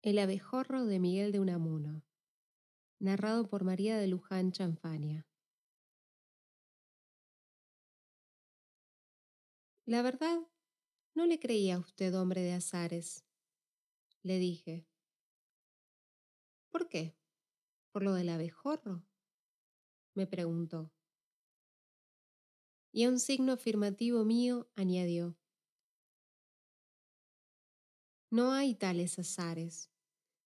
El abejorro de Miguel de Unamuno, narrado por María de Luján Chanfania. La verdad, no le creía a usted hombre de azares, le dije. ¿Por qué? ¿Por lo del abejorro? me preguntó. Y a un signo afirmativo mío añadió. No hay tales azares.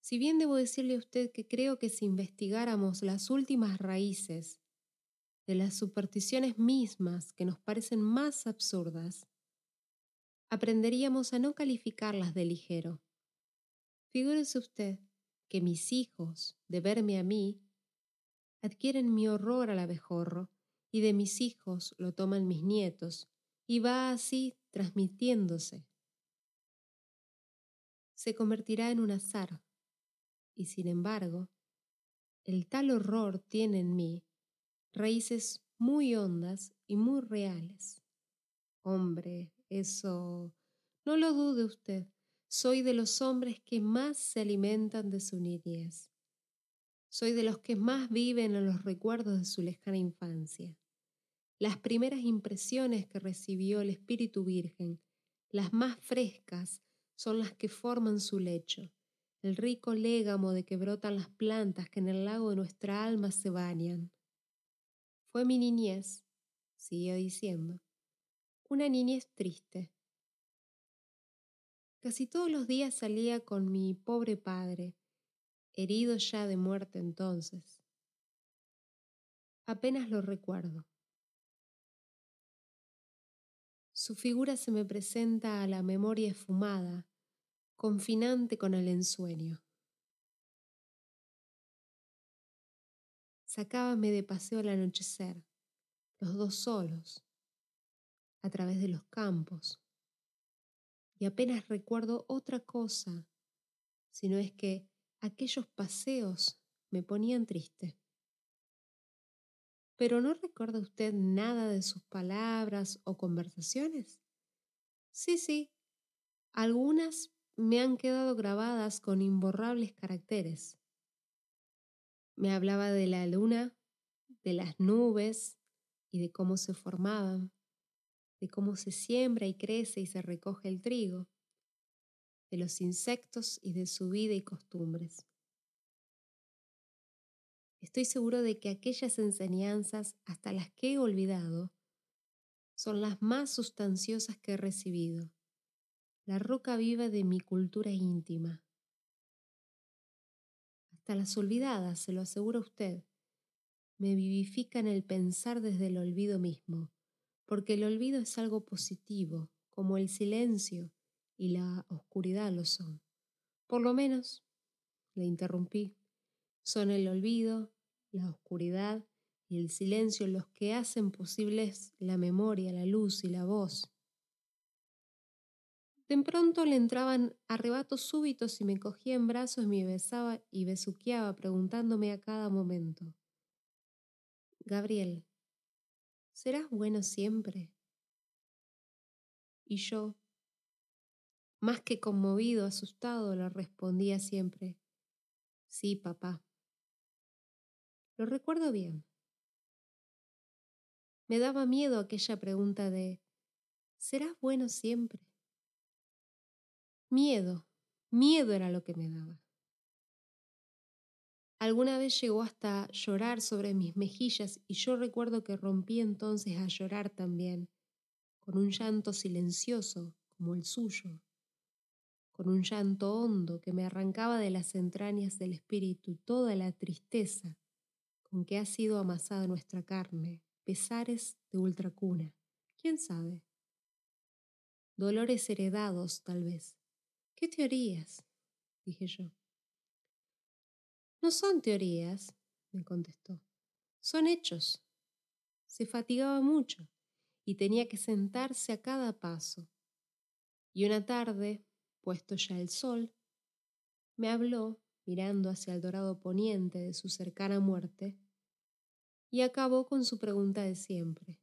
Si bien debo decirle a usted que creo que si investigáramos las últimas raíces de las supersticiones mismas que nos parecen más absurdas, aprenderíamos a no calificarlas de ligero. Figúrese usted que mis hijos, de verme a mí, adquieren mi horror al abejorro y de mis hijos lo toman mis nietos y va así transmitiéndose se convertirá en un azar. Y sin embargo, el tal horror tiene en mí raíces muy hondas y muy reales. Hombre, eso... No lo dude usted, soy de los hombres que más se alimentan de su niñez. Soy de los que más viven en los recuerdos de su lejana infancia. Las primeras impresiones que recibió el Espíritu Virgen, las más frescas, son las que forman su lecho, el rico légamo de que brotan las plantas que en el lago de nuestra alma se bañan. Fue mi niñez, siguió diciendo, una niñez triste. Casi todos los días salía con mi pobre padre, herido ya de muerte entonces. Apenas lo recuerdo. Su figura se me presenta a la memoria esfumada, confinante con el ensueño. Sacábame de paseo al anochecer, los dos solos, a través de los campos, y apenas recuerdo otra cosa, sino es que aquellos paseos me ponían triste. Pero ¿no recuerda usted nada de sus palabras o conversaciones? Sí, sí, algunas me han quedado grabadas con imborrables caracteres. Me hablaba de la luna, de las nubes y de cómo se formaban, de cómo se siembra y crece y se recoge el trigo, de los insectos y de su vida y costumbres. Estoy seguro de que aquellas enseñanzas, hasta las que he olvidado, son las más sustanciosas que he recibido la roca viva de mi cultura íntima. Hasta las olvidadas, se lo asegura usted, me vivifican el pensar desde el olvido mismo, porque el olvido es algo positivo, como el silencio y la oscuridad lo son. Por lo menos, le interrumpí, son el olvido, la oscuridad y el silencio los que hacen posibles la memoria, la luz y la voz. De pronto le entraban arrebatos súbitos y me cogía en brazos me besaba y besuqueaba preguntándome a cada momento. Gabriel, ¿serás bueno siempre? Y yo, más que conmovido, asustado, le respondía siempre, sí, papá. Lo recuerdo bien. Me daba miedo aquella pregunta de, ¿serás bueno siempre? Miedo, miedo era lo que me daba. Alguna vez llegó hasta llorar sobre mis mejillas y yo recuerdo que rompí entonces a llorar también, con un llanto silencioso como el suyo, con un llanto hondo que me arrancaba de las entrañas del espíritu toda la tristeza con que ha sido amasada nuestra carne, pesares de ultracuna, quién sabe. Dolores heredados, tal vez ¿Qué teorías? dije yo. No son teorías, me contestó. Son hechos. Se fatigaba mucho y tenía que sentarse a cada paso. Y una tarde, puesto ya el sol, me habló, mirando hacia el dorado poniente de su cercana muerte, y acabó con su pregunta de siempre.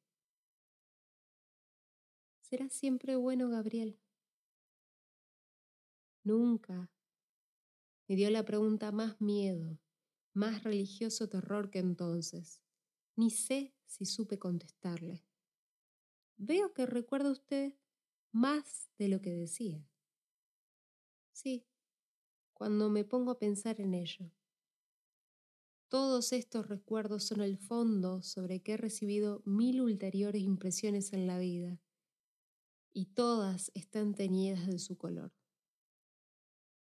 ¿Será siempre bueno, Gabriel? Nunca, me dio la pregunta más miedo, más religioso terror que entonces. Ni sé si supe contestarle. Veo que recuerda usted más de lo que decía. Sí, cuando me pongo a pensar en ello. Todos estos recuerdos son el fondo sobre que he recibido mil ulteriores impresiones en la vida, y todas están teñidas de su color.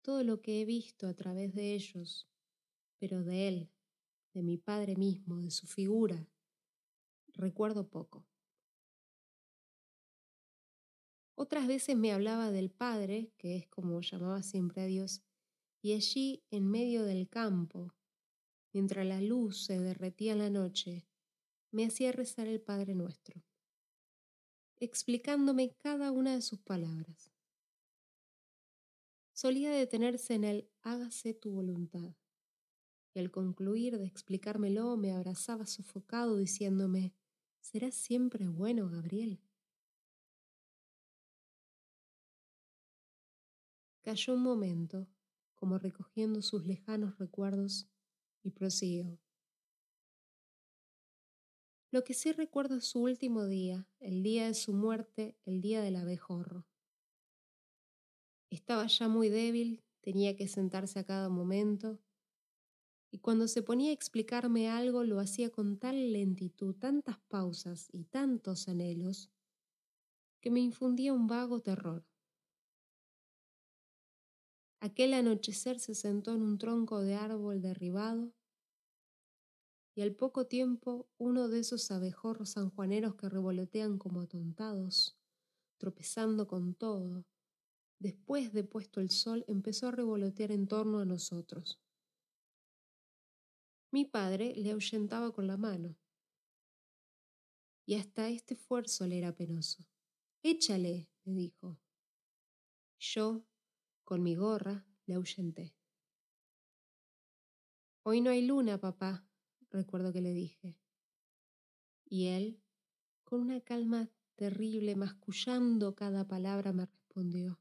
Todo lo que he visto a través de ellos, pero de él, de mi padre mismo, de su figura, recuerdo poco. Otras veces me hablaba del Padre, que es como llamaba siempre a Dios, y allí, en medio del campo, mientras la luz se derretía en la noche, me hacía rezar el Padre nuestro, explicándome cada una de sus palabras. Solía detenerse en el hágase tu voluntad, y al concluir de explicármelo me abrazaba sofocado diciéndome, ¿será siempre bueno, Gabriel? Cayó un momento, como recogiendo sus lejanos recuerdos, y prosiguió. Lo que sí recuerdo es su último día, el día de su muerte, el día del abejorro. Estaba ya muy débil, tenía que sentarse a cada momento, y cuando se ponía a explicarme algo lo hacía con tal lentitud, tantas pausas y tantos anhelos, que me infundía un vago terror. Aquel anochecer se sentó en un tronco de árbol derribado y al poco tiempo uno de esos abejorros sanjuaneros que revolotean como atontados, tropezando con todo, después de puesto el sol, empezó a revolotear en torno a nosotros. Mi padre le ahuyentaba con la mano, y hasta este esfuerzo le era penoso. Échale, me dijo. Yo, con mi gorra, le ahuyenté. Hoy no hay luna, papá, recuerdo que le dije. Y él, con una calma terrible, mascullando cada palabra, me respondió,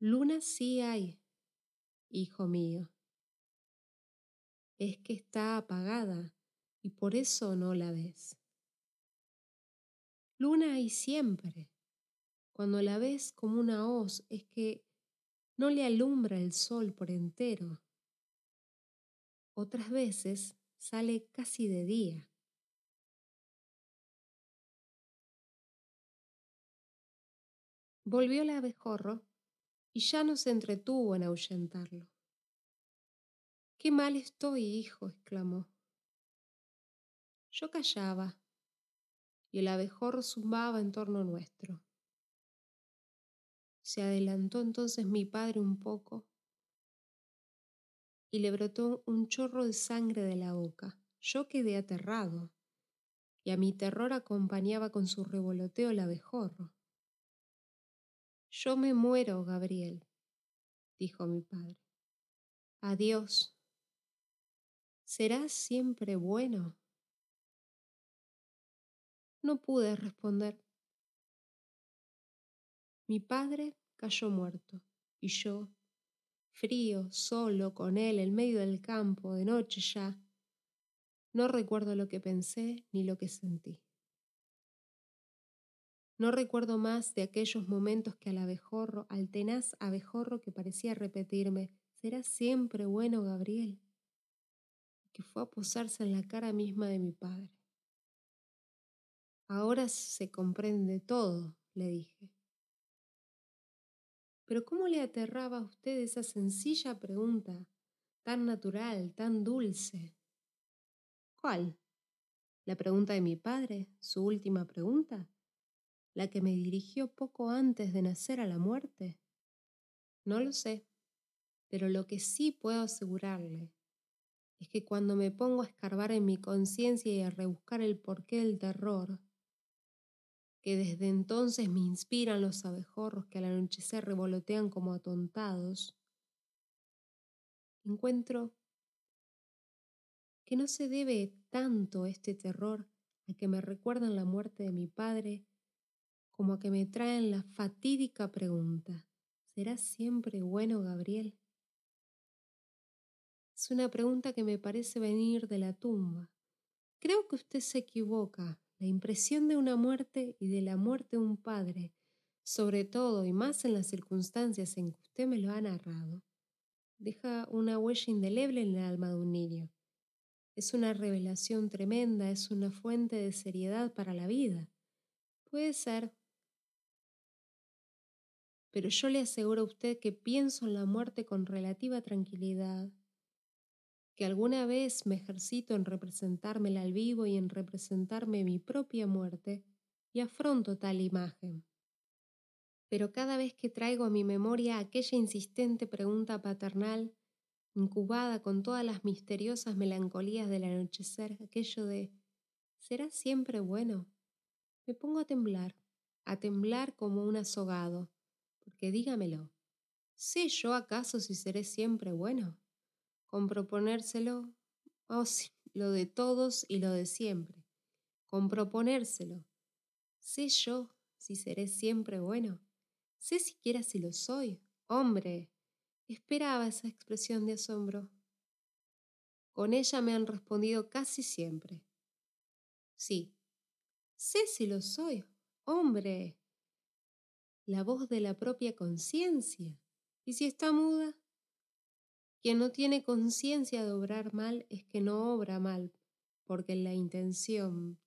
Luna sí hay, hijo mío. Es que está apagada y por eso no la ves. Luna hay siempre. Cuando la ves como una hoz es que no le alumbra el sol por entero. Otras veces sale casi de día. Volvió el abejorro y ya no se entretuvo en ahuyentarlo. Qué mal estoy, hijo, exclamó. Yo callaba y el abejorro zumbaba en torno nuestro. Se adelantó entonces mi padre un poco y le brotó un chorro de sangre de la boca. Yo quedé aterrado, y a mi terror acompañaba con su revoloteo el abejorro. Yo me muero, Gabriel, dijo mi padre. Adiós. ¿Serás siempre bueno? No pude responder. Mi padre cayó muerto y yo frío, solo, con él, en medio del campo, de noche ya. No recuerdo lo que pensé ni lo que sentí. No recuerdo más de aquellos momentos que al abejorro, al tenaz abejorro que parecía repetirme, será siempre bueno, Gabriel, que fue a posarse en la cara misma de mi padre. Ahora se comprende todo, le dije. Pero ¿cómo le aterraba a usted esa sencilla pregunta, tan natural, tan dulce? ¿Cuál? ¿La pregunta de mi padre, su última pregunta? ¿La que me dirigió poco antes de nacer a la muerte? No lo sé, pero lo que sí puedo asegurarle es que cuando me pongo a escarbar en mi conciencia y a rebuscar el porqué del terror, que desde entonces me inspiran los abejorros que al anochecer revolotean como atontados, encuentro que no se debe tanto este terror a que me recuerdan la muerte de mi padre como a que me traen la fatídica pregunta, ¿será siempre bueno Gabriel? Es una pregunta que me parece venir de la tumba. Creo que usted se equivoca. La impresión de una muerte y de la muerte de un padre, sobre todo y más en las circunstancias en que usted me lo ha narrado, deja una huella indeleble en el alma de un niño. Es una revelación tremenda, es una fuente de seriedad para la vida. Puede ser. Pero yo le aseguro a usted que pienso en la muerte con relativa tranquilidad, que alguna vez me ejercito en representármela al vivo y en representarme mi propia muerte, y afronto tal imagen. Pero cada vez que traigo a mi memoria aquella insistente pregunta paternal, incubada con todas las misteriosas melancolías del anochecer, aquello de ¿será siempre bueno? Me pongo a temblar, a temblar como un azogado, porque dígamelo, ¿sé yo acaso si seré siempre bueno? Con proponérselo, oh sí, lo de todos y lo de siempre, con proponérselo, ¿sé yo si seré siempre bueno? ¿Sé siquiera si lo soy? Hombre, Esperaba esa expresión de asombro. Con ella me han respondido casi siempre. Sí, sé si lo soy. Hombre, la voz de la propia conciencia. ¿Y si está muda? Quien no tiene conciencia de obrar mal es que no obra mal, porque la intención,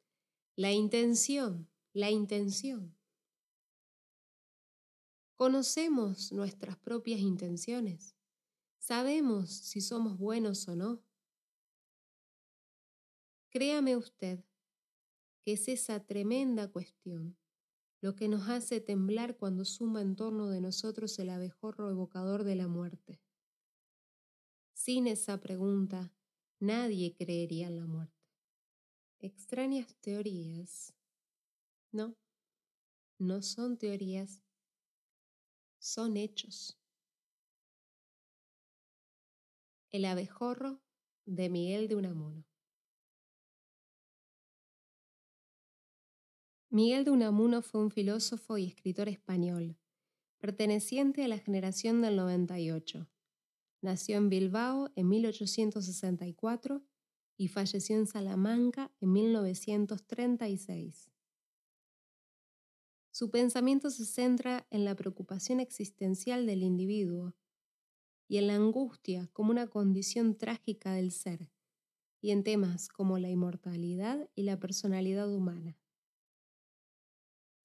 la intención, la intención Conocemos nuestras propias intenciones. Sabemos si somos buenos o no. Créame usted que es esa tremenda cuestión lo que nos hace temblar cuando suma en torno de nosotros el abejorro evocador de la muerte. Sin esa pregunta, nadie creería en la muerte. Extrañas teorías. No, no son teorías, son hechos. El abejorro de Miguel de Unamuno. Miguel de Unamuno fue un filósofo y escritor español, perteneciente a la generación del 98. Nació en Bilbao en 1864 y falleció en Salamanca en 1936. Su pensamiento se centra en la preocupación existencial del individuo y en la angustia como una condición trágica del ser, y en temas como la inmortalidad y la personalidad humana.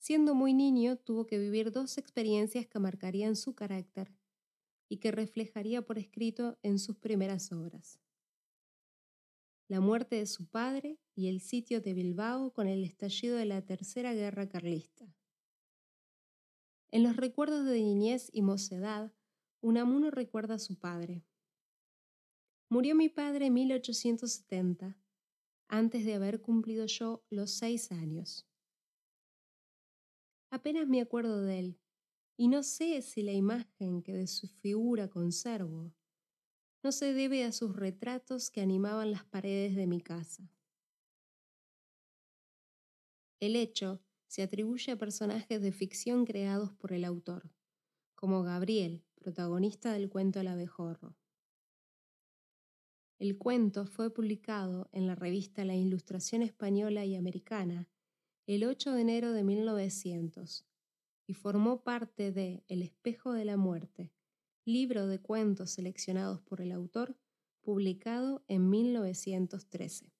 Siendo muy niño, tuvo que vivir dos experiencias que marcarían su carácter y que reflejaría por escrito en sus primeras obras. La muerte de su padre y el sitio de Bilbao con el estallido de la Tercera Guerra Carlista. En los recuerdos de niñez y mocedad, Unamuno recuerda a su padre. Murió mi padre en 1870, antes de haber cumplido yo los seis años. Apenas me acuerdo de él, y no sé si la imagen que de su figura conservo no se debe a sus retratos que animaban las paredes de mi casa. El hecho se atribuye a personajes de ficción creados por el autor, como Gabriel, protagonista del cuento El abejorro. El cuento fue publicado en la revista La Ilustración Española y Americana el 8 de enero de 1900 y formó parte de El espejo de la muerte, libro de cuentos seleccionados por el autor, publicado en 1913.